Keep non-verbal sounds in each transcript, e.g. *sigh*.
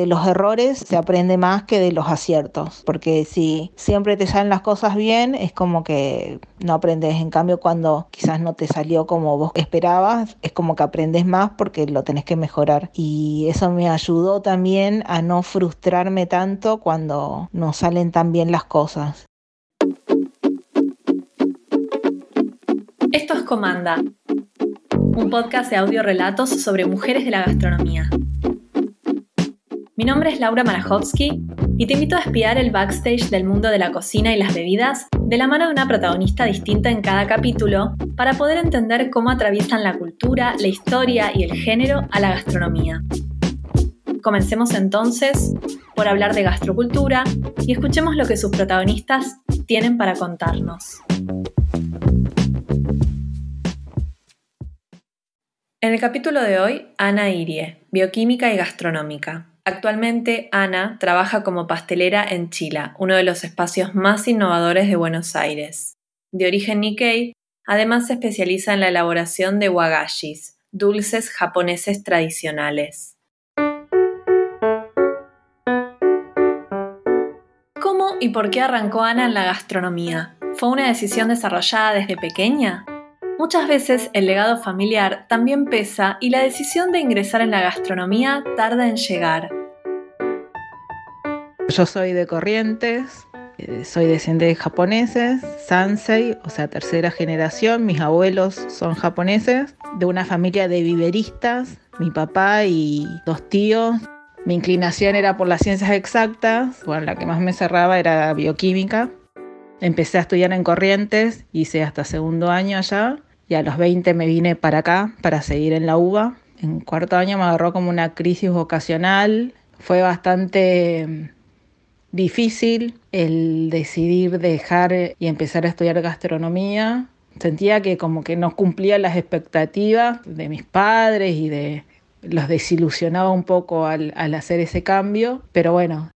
de los errores se aprende más que de los aciertos, porque si siempre te salen las cosas bien, es como que no aprendes. En cambio, cuando quizás no te salió como vos esperabas, es como que aprendes más porque lo tenés que mejorar. Y eso me ayudó también a no frustrarme tanto cuando no salen tan bien las cosas. Esto es Comanda, un podcast de audio relatos sobre mujeres de la gastronomía. Mi nombre es Laura Marajowski y te invito a espiar el backstage del mundo de la cocina y las bebidas de la mano de una protagonista distinta en cada capítulo para poder entender cómo atraviesan la cultura, la historia y el género a la gastronomía. Comencemos entonces por hablar de gastrocultura y escuchemos lo que sus protagonistas tienen para contarnos. En el capítulo de hoy, Ana Irie, bioquímica y gastronómica. Actualmente, Ana trabaja como pastelera en Chila, uno de los espacios más innovadores de Buenos Aires. De origen Nikkei, además se especializa en la elaboración de wagashis, dulces japoneses tradicionales. ¿Cómo y por qué arrancó Ana en la gastronomía? ¿Fue una decisión desarrollada desde pequeña? Muchas veces el legado familiar también pesa y la decisión de ingresar en la gastronomía tarda en llegar. Yo soy de Corrientes, eh, soy descendiente de japoneses, Sansei, o sea, tercera generación. Mis abuelos son japoneses, de una familia de viveristas, mi papá y dos tíos. Mi inclinación era por las ciencias exactas, bueno, la que más me cerraba era bioquímica. Empecé a estudiar en Corrientes, hice hasta segundo año allá y a los 20 me vine para acá para seguir en la UBA. En cuarto año me agarró como una crisis vocacional. Fue bastante mm, difícil el decidir dejar y empezar a estudiar gastronomía. Sentía que como que no cumplía las expectativas de mis padres y de los desilusionaba un poco al, al hacer ese cambio, pero bueno,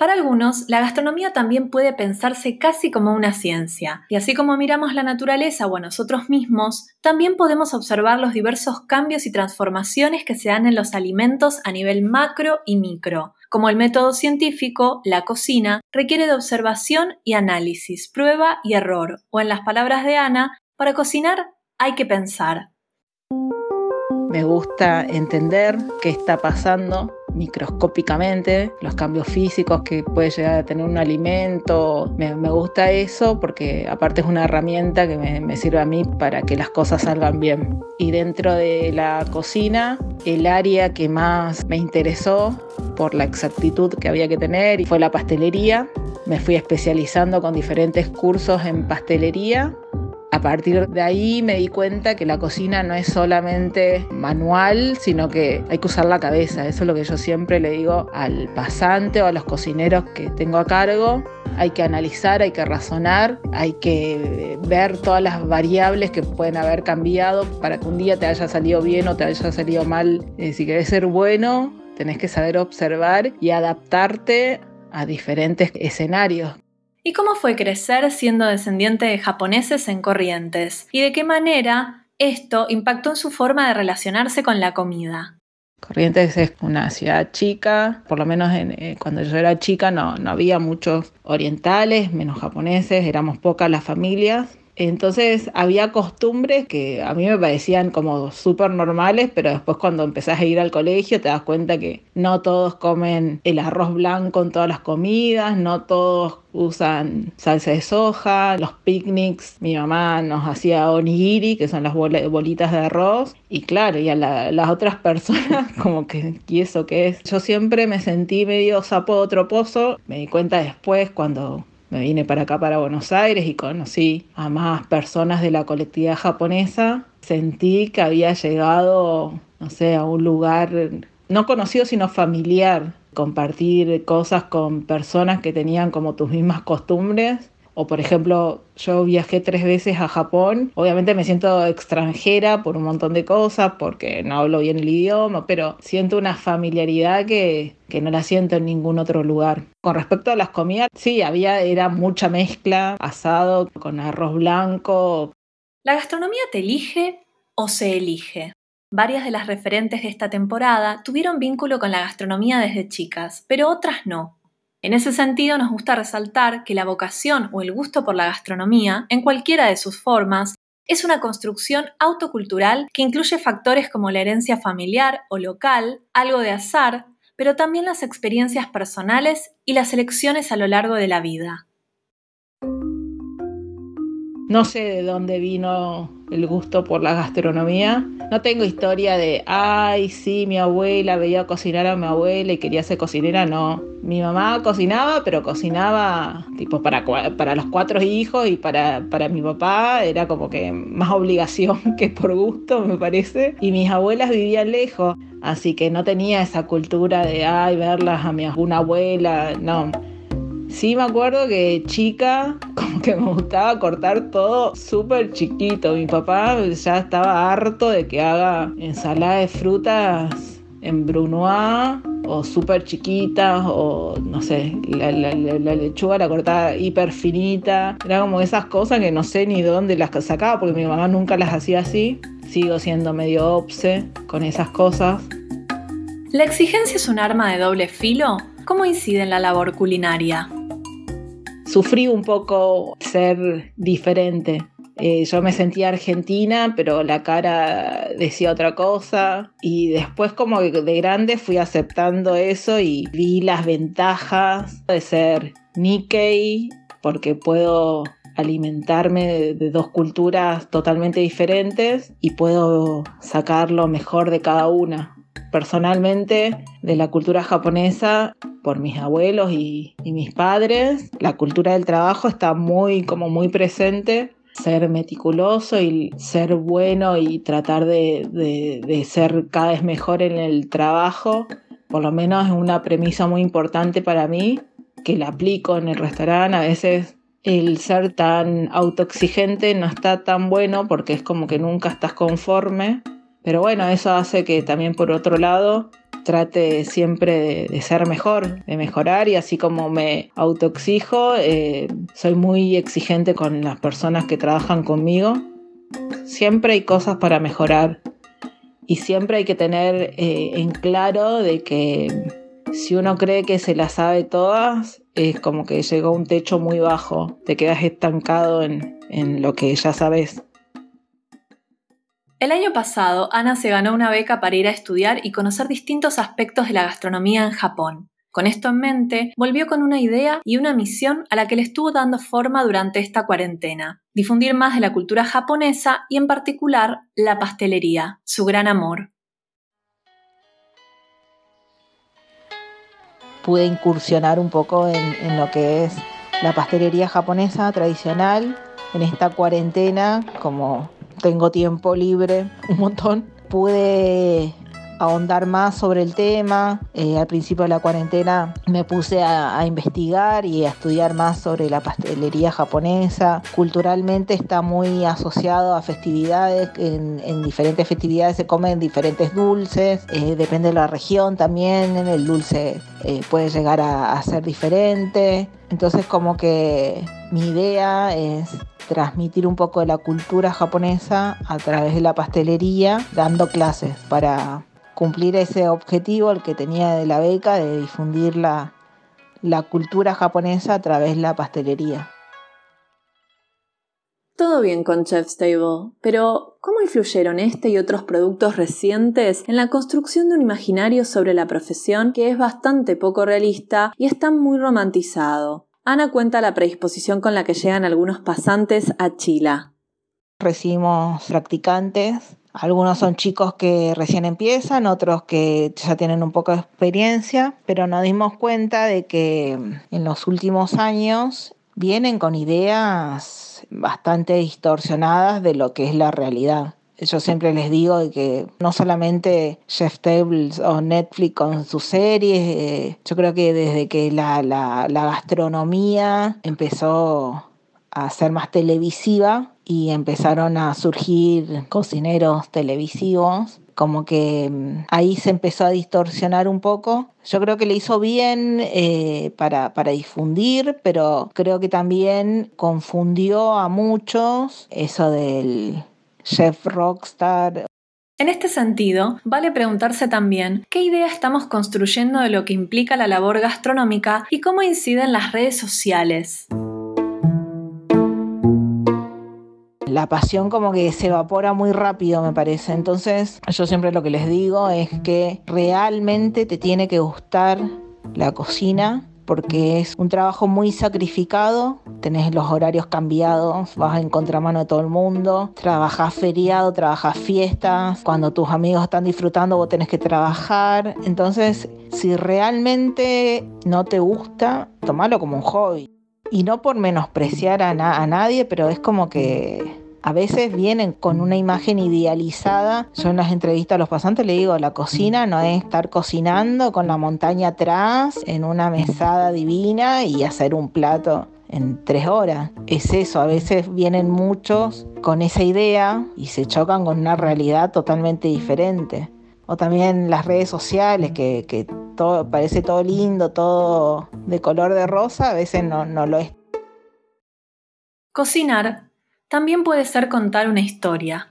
para algunos, la gastronomía también puede pensarse casi como una ciencia, y así como miramos la naturaleza o a nosotros mismos, también podemos observar los diversos cambios y transformaciones que se dan en los alimentos a nivel macro y micro. Como el método científico, la cocina requiere de observación y análisis, prueba y error, o en las palabras de Ana, para cocinar hay que pensar. Me gusta entender qué está pasando microscópicamente, los cambios físicos que puede llegar a tener un alimento. Me, gusta eso porque aparte es una herramienta que me, sirve a mí para que las cosas salgan bien. Y dentro de la cocina, el área que más me interesó por la exactitud que había que tener fue la pastelería. Me fui especializando con diferentes cursos en pastelería a partir de ahí me di cuenta que la cocina no es solamente manual, sino que hay que usar la cabeza. Eso es lo que yo siempre le digo al pasante o a los cocineros que tengo a cargo. Hay que analizar, hay que razonar, hay que ver todas las variables que pueden haber cambiado para que un día te haya salido bien o te haya salido mal. Si querés ser bueno, tenés que saber observar y adaptarte a diferentes escenarios. ¿Y cómo fue crecer siendo descendiente de japoneses en Corrientes? ¿Y de qué manera esto impactó en su forma de relacionarse con la comida? Corrientes es una ciudad chica, por lo menos eh, cuando yo era chica no, no había muchos orientales, menos japoneses, éramos pocas las familias. Entonces había costumbres que a mí me parecían como súper normales, pero después cuando empezás a ir al colegio te das cuenta que no todos comen el arroz blanco en todas las comidas, no todos usan salsa de soja, los picnics, mi mamá nos hacía onigiri, que son las bolitas de arroz, y claro, y a las otras personas *laughs* como que, ¿y eso qué es? Yo siempre me sentí medio sapo troposo, me di cuenta después cuando me vine para acá, para Buenos Aires, y conocí a más personas de la colectividad japonesa. Sentí que había llegado, no sé, a un lugar no conocido, sino familiar. Compartir cosas con personas que tenían como tus mismas costumbres o por ejemplo, yo viajé tres veces a Japón. Obviamente me siento extranjera por un montón de cosas, porque no hablo bien el idioma, pero siento una familiaridad que, que no la siento en ningún otro lugar. Con respecto a las comidas, sí, había, era mucha mezcla, asado con arroz blanco. ¿La gastronomía te elige o se elige? Varias de las referentes de esta temporada tuvieron vínculo con la gastronomía desde chicas, pero otras no. En ese sentido, nos gusta resaltar que la vocación o el gusto por la gastronomía, en cualquiera de sus formas, es una construcción autocultural que incluye factores como la herencia familiar o local, algo de azar, pero también las experiencias personales y las elecciones a lo largo de la vida. No sé de dónde vino el gusto por la gastronomía. No tengo historia de, ay, sí, mi abuela veía cocinar a mi abuela y quería ser cocinera, no. Mi mamá cocinaba, pero cocinaba tipo para, para los cuatro hijos y para, para mi papá era como que más obligación *laughs* que por gusto, me parece. Y mis abuelas vivían lejos, así que no tenía esa cultura de, ay, verlas a mi una abuela, no Sí me acuerdo que chica, *laughs* como que me gustaba cortar todo súper chiquito. Mi papá ya estaba harto de que haga ensalada de frutas en brunoise o súper chiquitas o no sé, la, lechuga la cortaba hiper finita. Era como esas cosas que no sé ni de dónde las sacaba porque mi mamá nunca las hacía así. Sigo siendo medio obse con esas cosas. ¿La exigencia es un arma de doble filo? ¿Cómo incide en la labor culinaria? Sufrí un poco ser diferente. Eh, yo me sentía argentina, pero la cara decía otra cosa. Y después como de grande fui aceptando eso y vi las ventajas de ser Nikkei, porque puedo alimentarme de, dos culturas totalmente diferentes y puedo sacar lo mejor de cada una personalmente de la cultura japonesa por mis abuelos y, mis padres. La cultura del trabajo está muy, como muy presente. Ser meticuloso y ser bueno y tratar de, de ser cada vez mejor en el trabajo, por lo menos es una premisa muy importante para mí, que la aplico en el restaurante. A veces el ser tan autoexigente no está tan bueno porque es como que nunca estás conforme pero bueno, eso hace que también por otro lado trate siempre de, ser mejor, de mejorar y así como me autoexijo, eh, soy muy exigente con las personas que trabajan conmigo. Siempre hay cosas para mejorar y siempre hay que tener eh, en claro de que si uno cree que se las sabe todas, es como que llegó a un techo muy bajo, te quedas estancado en, en lo que ya sabes. El año pasado, Ana se ganó una beca para ir a estudiar y conocer distintos aspectos de la gastronomía en Japón. Con esto en mente, volvió con una idea y una misión a la que le estuvo dando forma durante esta cuarentena. Difundir más de la cultura japonesa y en particular la pastelería, su gran amor. Pude incursionar un poco en, en lo que es la pastelería japonesa tradicional en esta cuarentena como tengo tiempo libre, un montón, pude ahondar más sobre el tema. Eh, al principio de la cuarentena me puse a, investigar y a estudiar más sobre la pastelería japonesa. Culturalmente está muy asociado a festividades. En, diferentes festividades se comen diferentes dulces. Eh, depende de la región también. El dulce eh, puede llegar a, a ser diferente. Entonces como que mi idea es transmitir un poco de la cultura japonesa a través de la pastelería, dando clases para cumplir ese objetivo, el que tenía de la beca, de difundir la, cultura japonesa a través de la pastelería. Todo bien con Chef's Table, pero ¿cómo influyeron este y otros productos recientes en la construcción de un imaginario sobre la profesión que es bastante poco realista y está muy romantizado? Ana cuenta la predisposición con la que llegan algunos pasantes a Chila. Recibimos practicantes, algunos son chicos que recién empiezan, otros que ya tienen un poco de experiencia, pero nos dimos cuenta de que en los últimos años vienen con ideas bastante distorsionadas de lo que es la realidad. Yo siempre les digo que no solamente Chef Tables o Netflix con sus series, eh, yo creo que desde que la, la gastronomía empezó a ser más televisiva y empezaron a surgir cocineros televisivos, como que mm, ahí se empezó a distorsionar un poco. Yo creo que le hizo bien eh, para, para difundir, pero creo que también confundió a muchos eso del chef rockstar. En este sentido, vale preguntarse también qué idea estamos construyendo de lo que implica la labor gastronómica y cómo inciden las redes sociales. La pasión como que se evapora muy rápido, me parece. Entonces, yo siempre lo que les digo es que realmente te tiene que gustar la cocina porque es un trabajo muy sacrificado, tenés los horarios cambiados, vas en contramano de todo el mundo, trabajas feriado, trabajas fiestas, cuando tus amigos están disfrutando vos tenés que trabajar, entonces si realmente no te gusta, tomalo como un hobby. Y no por menospreciar a, a nadie, pero es como que a veces vienen con una imagen idealizada. Yo en las entrevistas a los pasantes le digo, la cocina no es estar cocinando con la montaña atrás en una mesada divina y hacer un plato en tres horas. Es eso, a veces vienen muchos con esa idea y se chocan con una realidad totalmente diferente. O también las redes sociales, que, todo, parece todo lindo, todo de color de rosa, a veces no, no lo es. Cocinar también puede ser contar una historia.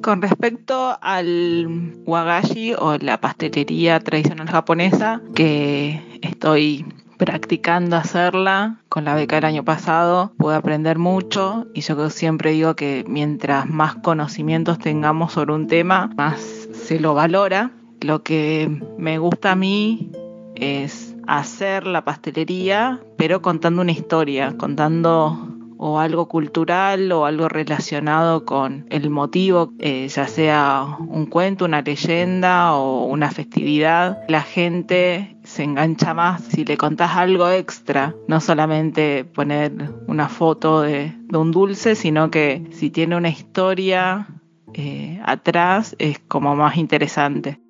Con respecto al wagashi o la pastelería tradicional japonesa, que estoy practicando hacerla con la beca del año pasado, puedo aprender mucho y yo siempre digo que mientras más conocimientos tengamos sobre un tema, más se lo valora. Lo que me gusta a mí es hacer la pastelería, pero contando una historia, contando o algo cultural o algo relacionado con el motivo, eh, ya sea un cuento, una leyenda o una festividad, la gente se engancha más si le contás algo extra, no solamente poner una foto de, un dulce, sino que si tiene una historia eh, atrás es como más interesante.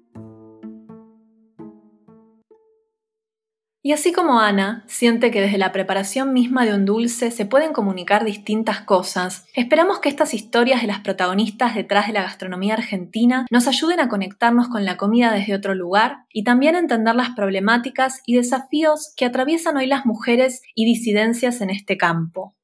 Y así como Ana siente que desde la preparación misma de un dulce se pueden comunicar distintas cosas, esperamos que estas historias de las protagonistas detrás de la gastronomía argentina nos ayuden a conectarnos con la comida desde otro lugar y también a entender las problemáticas y desafíos que atraviesan hoy las mujeres y disidencias en este campo.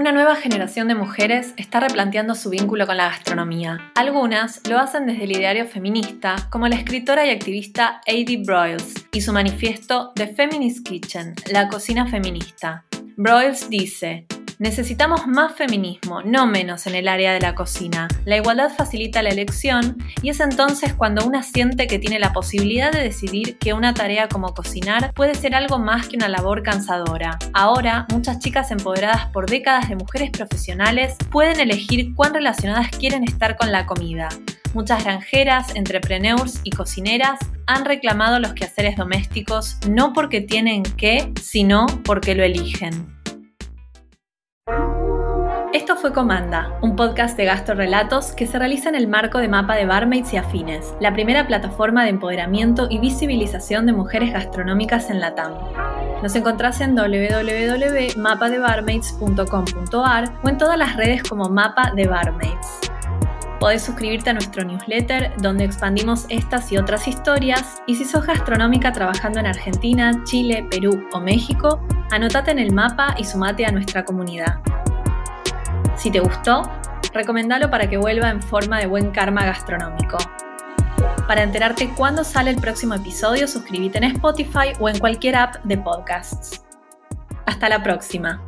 Una nueva generación de mujeres está replanteando su vínculo con la gastronomía. Algunas lo hacen desde el ideario feminista, como la escritora y activista A.D. Broyles y su manifiesto The Feminist Kitchen, la cocina feminista. Broyles dice, Necesitamos más feminismo, no menos en el área de la cocina. La igualdad facilita la elección y es entonces cuando una siente que tiene la posibilidad de decidir que una tarea como cocinar puede ser algo más que una labor cansadora. Ahora, muchas chicas empoderadas por décadas de mujeres profesionales pueden elegir cuán relacionadas quieren estar con la comida. Muchas granjeras, entrepreneurs y cocineras han reclamado los quehaceres domésticos no porque tienen que, sino porque lo eligen. Esto fue Comanda, un podcast de Gasto Relatos que se realiza en el marco de Mapa de Barmaids y Afines, la primera plataforma de empoderamiento y visibilización de mujeres gastronómicas en la TAM. Nos encontrás en www.mapadebarmaids.com.ar o en todas las redes como Mapa de Barmaids. Podés suscribirte a nuestro newsletter donde expandimos estas y otras historias y si sos gastronómica trabajando en Argentina, Chile, Perú o México, anotate en el mapa y sumate a nuestra comunidad. Si te gustó, recomendalo para que vuelva en forma de buen karma gastronómico. Para enterarte cuándo sale el próximo episodio, suscríbete en Spotify o en cualquier app de podcasts. Hasta la próxima.